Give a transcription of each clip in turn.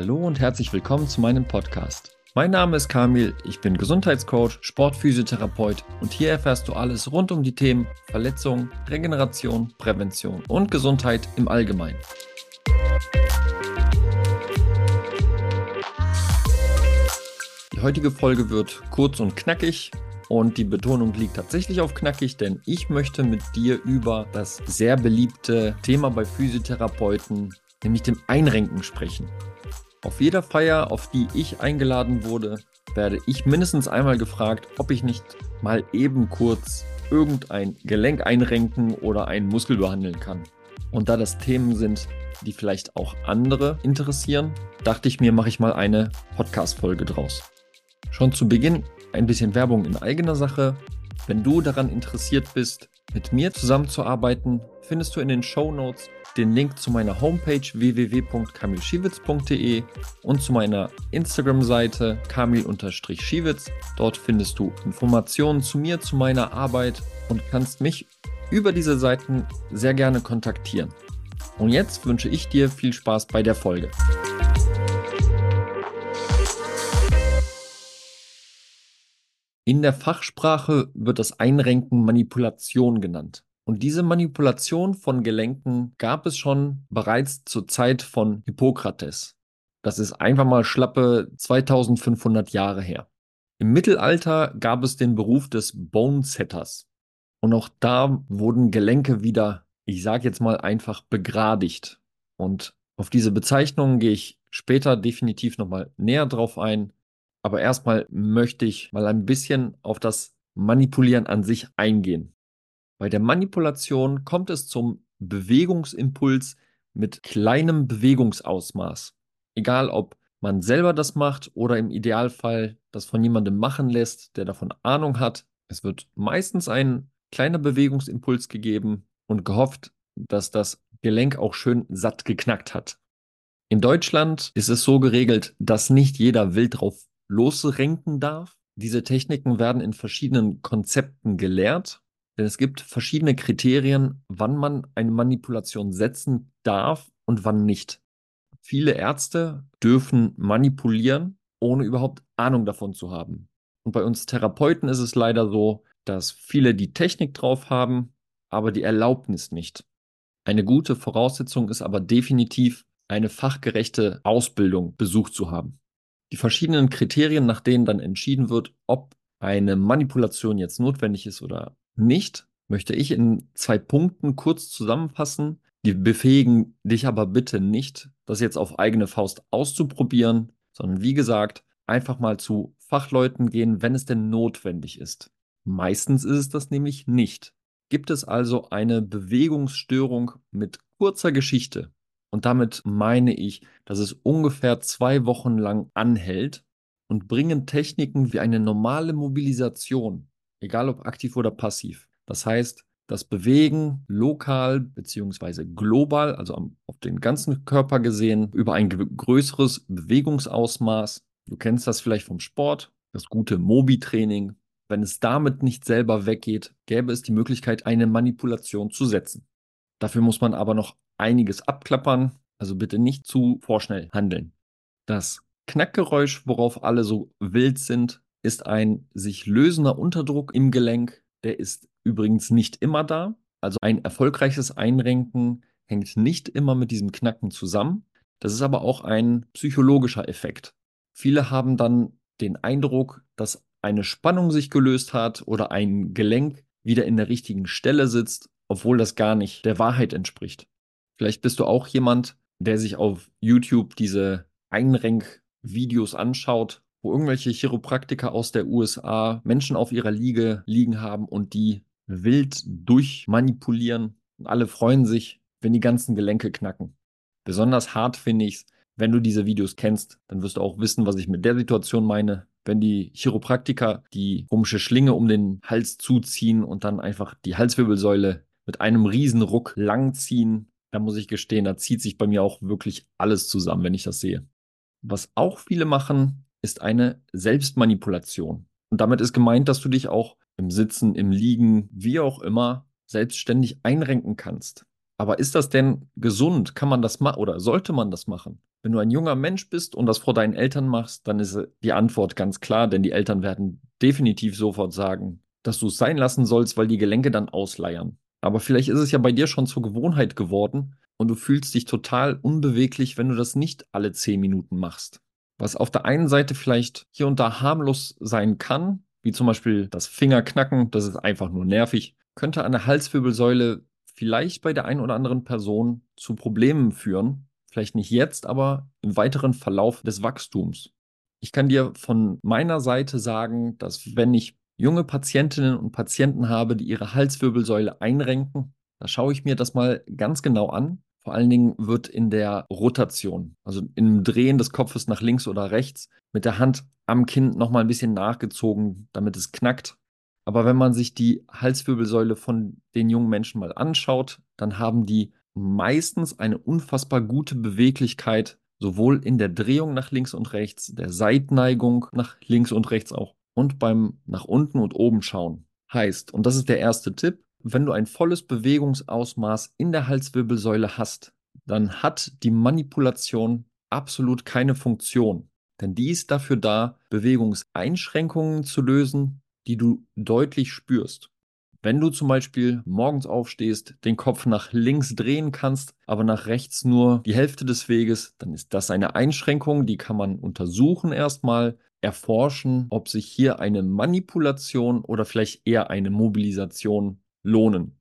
Hallo und herzlich willkommen zu meinem Podcast. Mein Name ist Kamil, ich bin Gesundheitscoach, Sportphysiotherapeut und hier erfährst du alles rund um die Themen Verletzung, Regeneration, Prävention und Gesundheit im Allgemeinen. Die heutige Folge wird kurz und knackig und die Betonung liegt tatsächlich auf knackig, denn ich möchte mit dir über das sehr beliebte Thema bei Physiotherapeuten, nämlich dem Einrenken sprechen. Auf jeder Feier, auf die ich eingeladen wurde, werde ich mindestens einmal gefragt, ob ich nicht mal eben kurz irgendein Gelenk einrenken oder einen Muskel behandeln kann. Und da das Themen sind, die vielleicht auch andere interessieren, dachte ich mir, mache ich mal eine Podcast-Folge draus. Schon zu Beginn ein bisschen Werbung in eigener Sache. Wenn du daran interessiert bist, mit mir zusammenzuarbeiten, findest du in den Show Notes den Link zu meiner Homepage www.kamilschiewitz.de und zu meiner Instagram-Seite kamil-schiewitz. Dort findest du Informationen zu mir, zu meiner Arbeit und kannst mich über diese Seiten sehr gerne kontaktieren. Und jetzt wünsche ich dir viel Spaß bei der Folge. In der Fachsprache wird das Einrenken Manipulation genannt. Und diese Manipulation von Gelenken gab es schon bereits zur Zeit von Hippokrates. Das ist einfach mal schlappe 2500 Jahre her. Im Mittelalter gab es den Beruf des Bonesetters. Und auch da wurden Gelenke wieder, ich sage jetzt mal einfach, begradigt. Und auf diese Bezeichnung gehe ich später definitiv nochmal näher drauf ein. Aber erstmal möchte ich mal ein bisschen auf das Manipulieren an sich eingehen. Bei der Manipulation kommt es zum Bewegungsimpuls mit kleinem Bewegungsausmaß. Egal ob man selber das macht oder im Idealfall das von jemandem machen lässt, der davon Ahnung hat. Es wird meistens ein kleiner Bewegungsimpuls gegeben und gehofft, dass das Gelenk auch schön satt geknackt hat. In Deutschland ist es so geregelt, dass nicht jeder wild drauf losrenken darf. Diese Techniken werden in verschiedenen Konzepten gelehrt, denn es gibt verschiedene Kriterien, wann man eine Manipulation setzen darf und wann nicht. Viele Ärzte dürfen manipulieren, ohne überhaupt Ahnung davon zu haben. Und bei uns Therapeuten ist es leider so, dass viele die Technik drauf haben, aber die Erlaubnis nicht. Eine gute Voraussetzung ist aber definitiv, eine fachgerechte Ausbildung besucht zu haben. Die verschiedenen Kriterien, nach denen dann entschieden wird, ob eine Manipulation jetzt notwendig ist oder nicht, möchte ich in zwei Punkten kurz zusammenfassen. Die befähigen dich aber bitte nicht, das jetzt auf eigene Faust auszuprobieren, sondern wie gesagt, einfach mal zu Fachleuten gehen, wenn es denn notwendig ist. Meistens ist es das nämlich nicht. Gibt es also eine Bewegungsstörung mit kurzer Geschichte, und damit meine ich, dass es ungefähr zwei Wochen lang anhält und bringen Techniken wie eine normale Mobilisation, egal ob aktiv oder passiv. Das heißt, das Bewegen lokal beziehungsweise global, also auf den ganzen Körper gesehen, über ein größeres Bewegungsausmaß. Du kennst das vielleicht vom Sport, das gute Mobi-Training. Wenn es damit nicht selber weggeht, gäbe es die Möglichkeit, eine Manipulation zu setzen. Dafür muss man aber noch einiges abklappern, also bitte nicht zu vorschnell handeln. Das Knackgeräusch, worauf alle so wild sind, ist ein sich lösender Unterdruck im Gelenk. Der ist übrigens nicht immer da. Also ein erfolgreiches Einrenken hängt nicht immer mit diesem Knacken zusammen. Das ist aber auch ein psychologischer Effekt. Viele haben dann den Eindruck, dass eine Spannung sich gelöst hat oder ein Gelenk wieder in der richtigen Stelle sitzt, obwohl das gar nicht der Wahrheit entspricht. Vielleicht bist du auch jemand, der sich auf YouTube diese Einrenk-Videos anschaut, wo irgendwelche Chiropraktiker aus der USA Menschen auf ihrer Liege liegen haben und die wild durchmanipulieren. Und alle freuen sich, wenn die ganzen Gelenke knacken. Besonders hart finde ich es, wenn du diese Videos kennst, dann wirst du auch wissen, was ich mit der Situation meine. Wenn die Chiropraktiker die komische Schlinge um den Hals zuziehen und dann einfach die Halswirbelsäule mit einem Riesenruck langziehen da muss ich gestehen, da zieht sich bei mir auch wirklich alles zusammen, wenn ich das sehe. Was auch viele machen, ist eine Selbstmanipulation. Und damit ist gemeint, dass du dich auch im Sitzen, im Liegen, wie auch immer, selbstständig einrenken kannst. Aber ist das denn gesund? Kann man das machen oder sollte man das machen? Wenn du ein junger Mensch bist und das vor deinen Eltern machst, dann ist die Antwort ganz klar, denn die Eltern werden definitiv sofort sagen, dass du es sein lassen sollst, weil die Gelenke dann ausleiern. Aber vielleicht ist es ja bei dir schon zur Gewohnheit geworden und du fühlst dich total unbeweglich, wenn du das nicht alle zehn Minuten machst. Was auf der einen Seite vielleicht hier und da harmlos sein kann, wie zum Beispiel das Fingerknacken, das ist einfach nur nervig, könnte an der Halswirbelsäule vielleicht bei der einen oder anderen Person zu Problemen führen. Vielleicht nicht jetzt, aber im weiteren Verlauf des Wachstums. Ich kann dir von meiner Seite sagen, dass wenn ich junge Patientinnen und Patienten habe, die ihre Halswirbelsäule einrenken, da schaue ich mir das mal ganz genau an. Vor allen Dingen wird in der Rotation, also im Drehen des Kopfes nach links oder rechts, mit der Hand am Kinn nochmal ein bisschen nachgezogen, damit es knackt. Aber wenn man sich die Halswirbelsäule von den jungen Menschen mal anschaut, dann haben die meistens eine unfassbar gute Beweglichkeit, sowohl in der Drehung nach links und rechts, der Seitneigung nach links und rechts auch, und beim nach unten und oben schauen. Heißt, und das ist der erste Tipp, wenn du ein volles Bewegungsausmaß in der Halswirbelsäule hast, dann hat die Manipulation absolut keine Funktion. Denn die ist dafür da, Bewegungseinschränkungen zu lösen, die du deutlich spürst. Wenn du zum Beispiel morgens aufstehst, den Kopf nach links drehen kannst, aber nach rechts nur die Hälfte des Weges, dann ist das eine Einschränkung, die kann man untersuchen erstmal, erforschen, ob sich hier eine Manipulation oder vielleicht eher eine Mobilisation lohnen.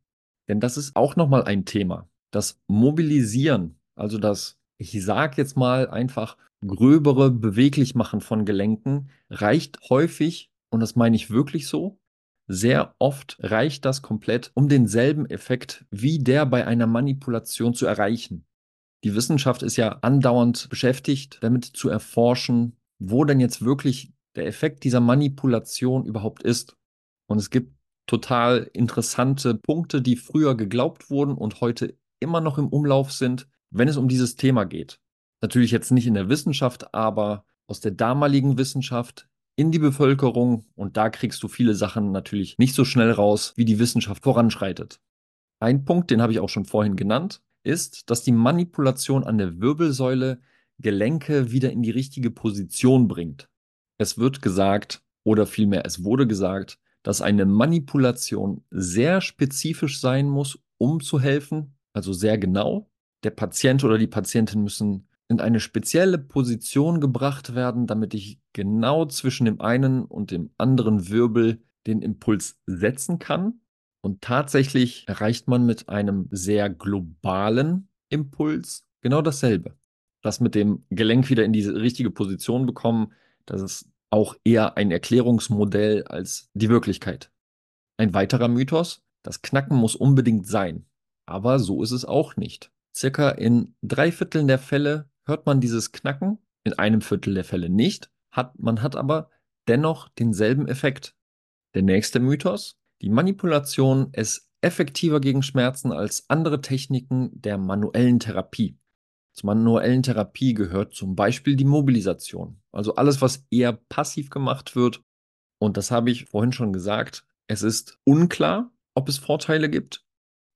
Denn das ist auch nochmal ein Thema. Das Mobilisieren, also das, ich sage jetzt mal einfach, gröbere Beweglichmachen von Gelenken, reicht häufig, und das meine ich wirklich so, sehr oft reicht das komplett, um denselben Effekt wie der bei einer Manipulation zu erreichen. Die Wissenschaft ist ja andauernd beschäftigt, damit zu erforschen, wo denn jetzt wirklich der Effekt dieser Manipulation überhaupt ist. Und es gibt total interessante Punkte, die früher geglaubt wurden und heute immer noch im Umlauf sind, wenn es um dieses Thema geht. Natürlich jetzt nicht in der Wissenschaft, aber aus der damaligen Wissenschaft in die Bevölkerung und da kriegst du viele Sachen natürlich nicht so schnell raus, wie die Wissenschaft voranschreitet. Ein Punkt, den habe ich auch schon vorhin genannt, ist, dass die Manipulation an der Wirbelsäule Gelenke wieder in die richtige Position bringt. Es wird gesagt, oder vielmehr es wurde gesagt, dass eine Manipulation sehr spezifisch sein muss, um zu helfen, also sehr genau. Der Patient oder die Patientin müssen in eine spezielle Position gebracht werden, damit ich genau zwischen dem einen und dem anderen Wirbel den Impuls setzen kann. Und tatsächlich erreicht man mit einem sehr globalen Impuls genau dasselbe. Das mit dem Gelenk wieder in diese richtige Position bekommen, das ist auch eher ein Erklärungsmodell als die Wirklichkeit. Ein weiterer Mythos, das Knacken muss unbedingt sein. Aber so ist es auch nicht. Circa in drei Vierteln der Fälle hört man dieses Knacken, in einem Viertel der Fälle nicht, hat, man hat aber dennoch denselben Effekt. Der nächste Mythos, die Manipulation ist effektiver gegen Schmerzen als andere Techniken der manuellen Therapie. Zur manuellen Therapie gehört zum Beispiel die Mobilisation, also alles, was eher passiv gemacht wird. Und das habe ich vorhin schon gesagt, es ist unklar, ob es Vorteile gibt.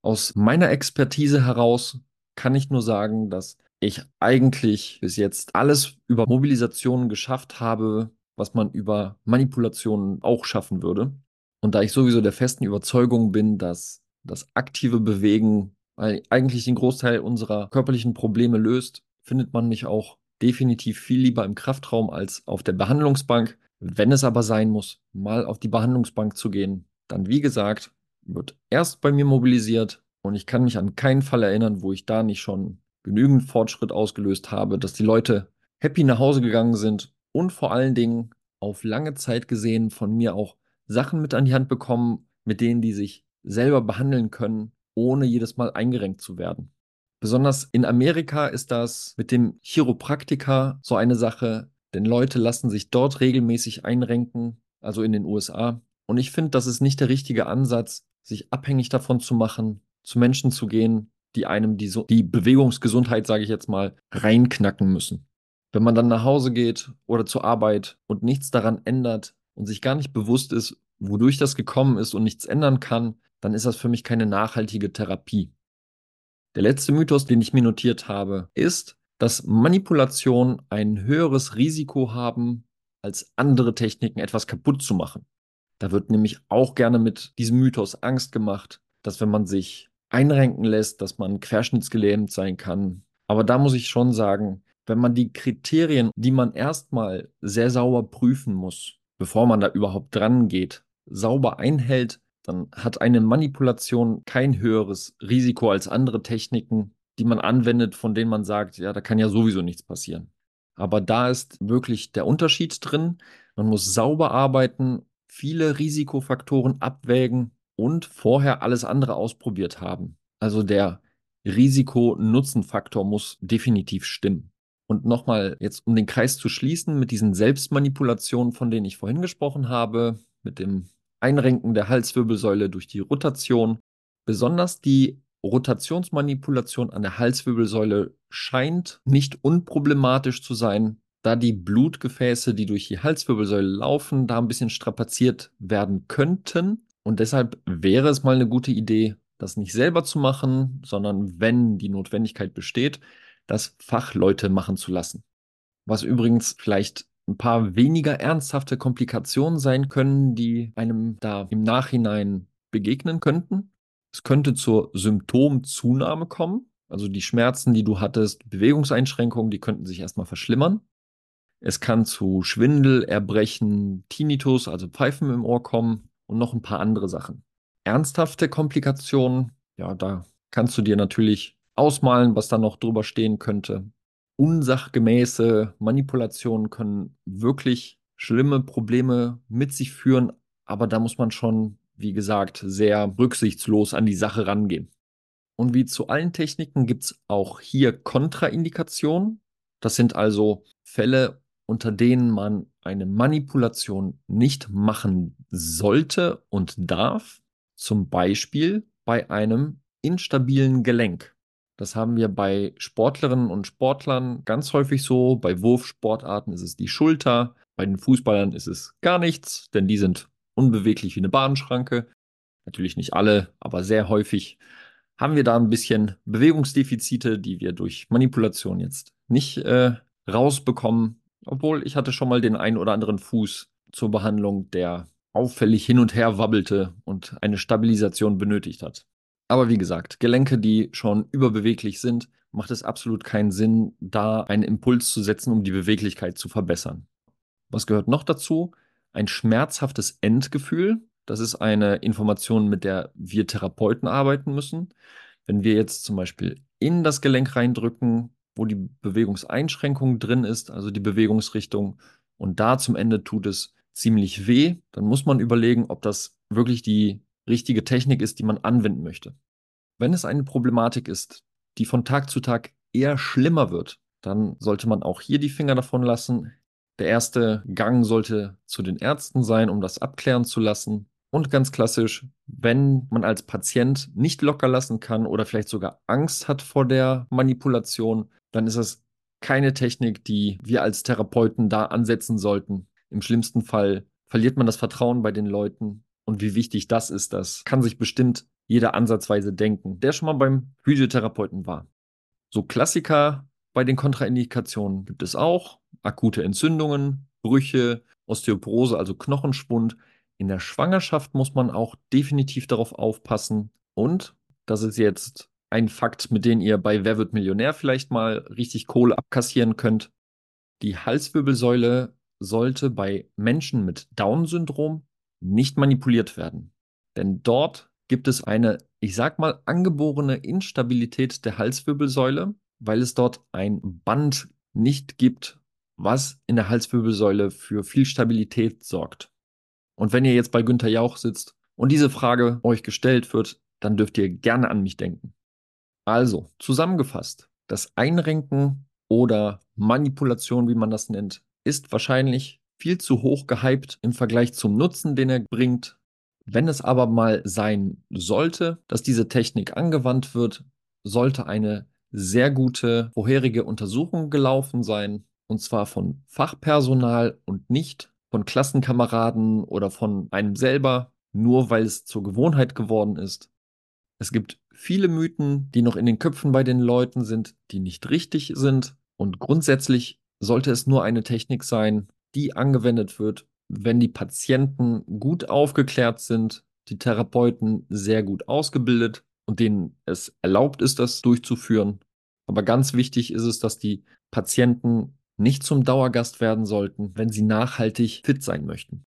Aus meiner Expertise heraus kann ich nur sagen, dass ich eigentlich bis jetzt alles über Mobilisationen geschafft habe, was man über Manipulationen auch schaffen würde. Und da ich sowieso der festen Überzeugung bin, dass das aktive Bewegen eigentlich den Großteil unserer körperlichen Probleme löst, findet man mich auch definitiv viel lieber im Kraftraum als auf der Behandlungsbank. Wenn es aber sein muss, mal auf die Behandlungsbank zu gehen, dann wie gesagt, wird erst bei mir mobilisiert und ich kann mich an keinen Fall erinnern, wo ich da nicht schon genügend Fortschritt ausgelöst habe, dass die Leute happy nach Hause gegangen sind und vor allen Dingen auf lange Zeit gesehen von mir auch Sachen mit an die Hand bekommen, mit denen die sich selber behandeln können, ohne jedes Mal eingerenkt zu werden. Besonders in Amerika ist das mit dem Chiropraktiker so eine Sache, denn Leute lassen sich dort regelmäßig einrenken, also in den USA. Und ich finde, das ist nicht der richtige Ansatz, sich abhängig davon zu machen, zu Menschen zu gehen, die einem die, die Bewegungsgesundheit, sage ich jetzt mal, reinknacken müssen. Wenn man dann nach Hause geht oder zur Arbeit und nichts daran ändert und sich gar nicht bewusst ist, wodurch das gekommen ist und nichts ändern kann, dann ist das für mich keine nachhaltige Therapie. Der letzte Mythos, den ich mir notiert habe, ist, dass Manipulationen ein höheres Risiko haben, als andere Techniken etwas kaputt zu machen. Da wird nämlich auch gerne mit diesem Mythos Angst gemacht, dass wenn man sich einrenken lässt, dass man querschnittsgelähmt sein kann. Aber da muss ich schon sagen, wenn man die Kriterien, die man erstmal sehr sauber prüfen muss, bevor man da überhaupt dran geht, sauber einhält, dann hat eine Manipulation kein höheres Risiko als andere Techniken, die man anwendet, von denen man sagt, ja, da kann ja sowieso nichts passieren. Aber da ist wirklich der Unterschied drin. Man muss sauber arbeiten, viele Risikofaktoren abwägen und vorher alles andere ausprobiert haben. Also der Risiko-Nutzen-Faktor muss definitiv stimmen. Und nochmal jetzt, um den Kreis zu schließen, mit diesen Selbstmanipulationen, von denen ich vorhin gesprochen habe, mit dem Einrenken der Halswirbelsäule durch die Rotation, besonders die Rotationsmanipulation an der Halswirbelsäule scheint nicht unproblematisch zu sein, da die Blutgefäße, die durch die Halswirbelsäule laufen, da ein bisschen strapaziert werden könnten. Und deshalb wäre es mal eine gute Idee, das nicht selber zu machen, sondern wenn die Notwendigkeit besteht, das Fachleute machen zu lassen. Was übrigens vielleicht ein paar weniger ernsthafte Komplikationen sein können, die einem da im Nachhinein begegnen könnten. Es könnte zur Symptomzunahme kommen. Also die Schmerzen, die du hattest, Bewegungseinschränkungen, die könnten sich erstmal verschlimmern. Es kann zu Schwindel, Erbrechen, Tinnitus, also Pfeifen im Ohr kommen und noch ein paar andere Sachen. Ernsthafte Komplikationen, ja, da kannst du dir natürlich ausmalen, was da noch drüber stehen könnte. Unsachgemäße Manipulationen können wirklich schlimme Probleme mit sich führen, aber da muss man schon wie gesagt, sehr rücksichtslos an die Sache rangehen. Und wie zu allen Techniken gibt es auch hier Kontraindikationen. Das sind also Fälle, unter denen man eine Manipulation nicht machen sollte und darf. Zum Beispiel bei einem instabilen Gelenk. Das haben wir bei Sportlerinnen und Sportlern ganz häufig so. Bei Wurfsportarten ist es die Schulter. Bei den Fußballern ist es gar nichts, denn die sind unbeweglich wie eine Bahnschranke. Natürlich nicht alle, aber sehr häufig haben wir da ein bisschen Bewegungsdefizite, die wir durch Manipulation jetzt nicht äh, rausbekommen. Obwohl ich hatte schon mal den einen oder anderen Fuß zur Behandlung, der auffällig hin und her wabbelte und eine Stabilisation benötigt hat. Aber wie gesagt, Gelenke, die schon überbeweglich sind, macht es absolut keinen Sinn, da einen Impuls zu setzen, um die Beweglichkeit zu verbessern. Was gehört noch dazu? ein schmerzhaftes Endgefühl. Das ist eine Information, mit der wir Therapeuten arbeiten müssen. Wenn wir jetzt zum Beispiel in das Gelenk reindrücken, wo die Bewegungseinschränkung drin ist, also die Bewegungsrichtung, und da zum Ende tut es ziemlich weh, dann muss man überlegen, ob das wirklich die richtige Technik ist, die man anwenden möchte. Wenn es eine Problematik ist, die von Tag zu Tag eher schlimmer wird, dann sollte man auch hier die Finger davon lassen. Der erste Gang sollte zu den Ärzten sein, um das abklären zu lassen. Und ganz klassisch, wenn man als Patient nicht locker lassen kann oder vielleicht sogar Angst hat vor der Manipulation, dann ist das keine Technik, die wir als Therapeuten da ansetzen sollten. Im schlimmsten Fall verliert man das Vertrauen bei den Leuten. Und wie wichtig das ist, das kann sich bestimmt jeder ansatzweise denken, der schon mal beim Physiotherapeuten war. So Klassiker bei den Kontraindikationen gibt es auch akute Entzündungen, Brüche, Osteoporose, also Knochenschwund. In der Schwangerschaft muss man auch definitiv darauf aufpassen. Und das ist jetzt ein Fakt, mit dem ihr bei Wer wird Millionär vielleicht mal richtig Kohle abkassieren könnt. Die Halswirbelsäule sollte bei Menschen mit Down-Syndrom nicht manipuliert werden. Denn dort gibt es eine, ich sag mal, angeborene Instabilität der Halswirbelsäule, weil es dort ein Band nicht gibt, was in der Halswirbelsäule für viel Stabilität sorgt. Und wenn ihr jetzt bei Günther Jauch sitzt und diese Frage euch gestellt wird, dann dürft ihr gerne an mich denken. Also, zusammengefasst, das Einrenken oder Manipulation, wie man das nennt, ist wahrscheinlich viel zu hoch gehypt im Vergleich zum Nutzen, den er bringt. Wenn es aber mal sein sollte, dass diese Technik angewandt wird, sollte eine sehr gute vorherige Untersuchung gelaufen sein und zwar von Fachpersonal und nicht von Klassenkameraden oder von einem selber, nur weil es zur Gewohnheit geworden ist. Es gibt viele Mythen, die noch in den Köpfen bei den Leuten sind, die nicht richtig sind. Und grundsätzlich sollte es nur eine Technik sein, die angewendet wird, wenn die Patienten gut aufgeklärt sind, die Therapeuten sehr gut ausgebildet und denen es erlaubt ist, das durchzuführen. Aber ganz wichtig ist es, dass die Patienten nicht zum Dauergast werden sollten, wenn sie nachhaltig fit sein möchten.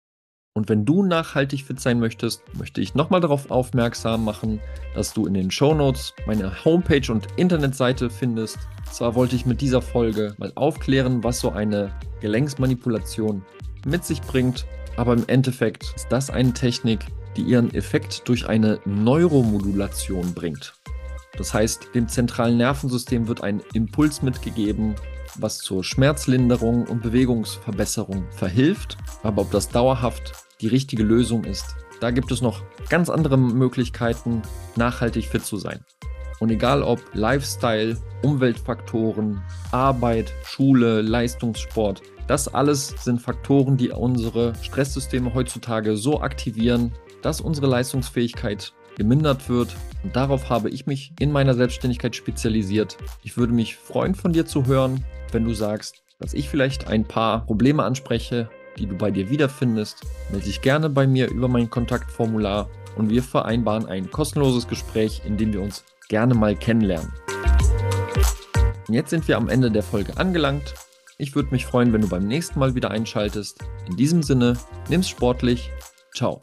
Und wenn du nachhaltig fit sein möchtest, möchte ich nochmal darauf aufmerksam machen, dass du in den Show Notes meine Homepage und Internetseite findest. Zwar wollte ich mit dieser Folge mal aufklären, was so eine Gelenksmanipulation mit sich bringt, aber im Endeffekt ist das eine Technik, die ihren Effekt durch eine Neuromodulation bringt. Das heißt, dem zentralen Nervensystem wird ein Impuls mitgegeben, was zur Schmerzlinderung und Bewegungsverbesserung verhilft. Aber ob das dauerhaft die richtige Lösung ist, da gibt es noch ganz andere Möglichkeiten, nachhaltig fit zu sein. Und egal ob Lifestyle, Umweltfaktoren, Arbeit, Schule, Leistungssport, das alles sind Faktoren, die unsere Stresssysteme heutzutage so aktivieren, dass unsere Leistungsfähigkeit gemindert wird. Und darauf habe ich mich in meiner Selbstständigkeit spezialisiert. Ich würde mich freuen, von dir zu hören, wenn du sagst, dass ich vielleicht ein paar Probleme anspreche, die du bei dir wiederfindest. Melde dich gerne bei mir über mein Kontaktformular und wir vereinbaren ein kostenloses Gespräch, in dem wir uns gerne mal kennenlernen. Und jetzt sind wir am Ende der Folge angelangt. Ich würde mich freuen, wenn du beim nächsten Mal wieder einschaltest. In diesem Sinne, nimm's sportlich. Ciao.